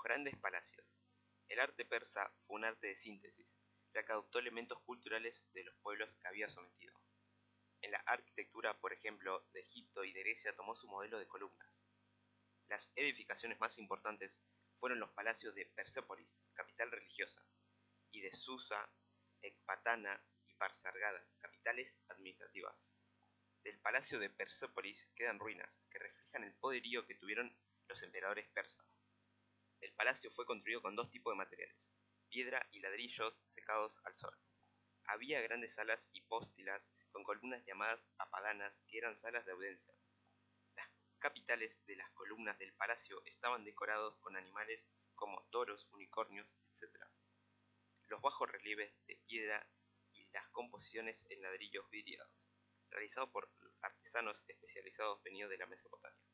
Los grandes palacios. El arte persa fue un arte de síntesis, ya que adoptó elementos culturales de los pueblos que había sometido. En la arquitectura, por ejemplo, de Egipto y de Grecia tomó su modelo de columnas. Las edificaciones más importantes fueron los palacios de Persépolis, capital religiosa, y de Susa, Ecbatana y Parsargada, capitales administrativas. Del palacio de Persépolis quedan ruinas que reflejan el poderío que tuvieron los emperadores persas. Palacio fue construido con dos tipos de materiales, piedra y ladrillos secados al sol. Había grandes salas hipóstilas con columnas llamadas apadanas que eran salas de audiencia. Las capitales de las columnas del palacio estaban decorados con animales como toros, unicornios, etc. Los bajos relieves de piedra y las composiciones en ladrillos vidriados, realizados por artesanos especializados venidos de la Mesopotamia.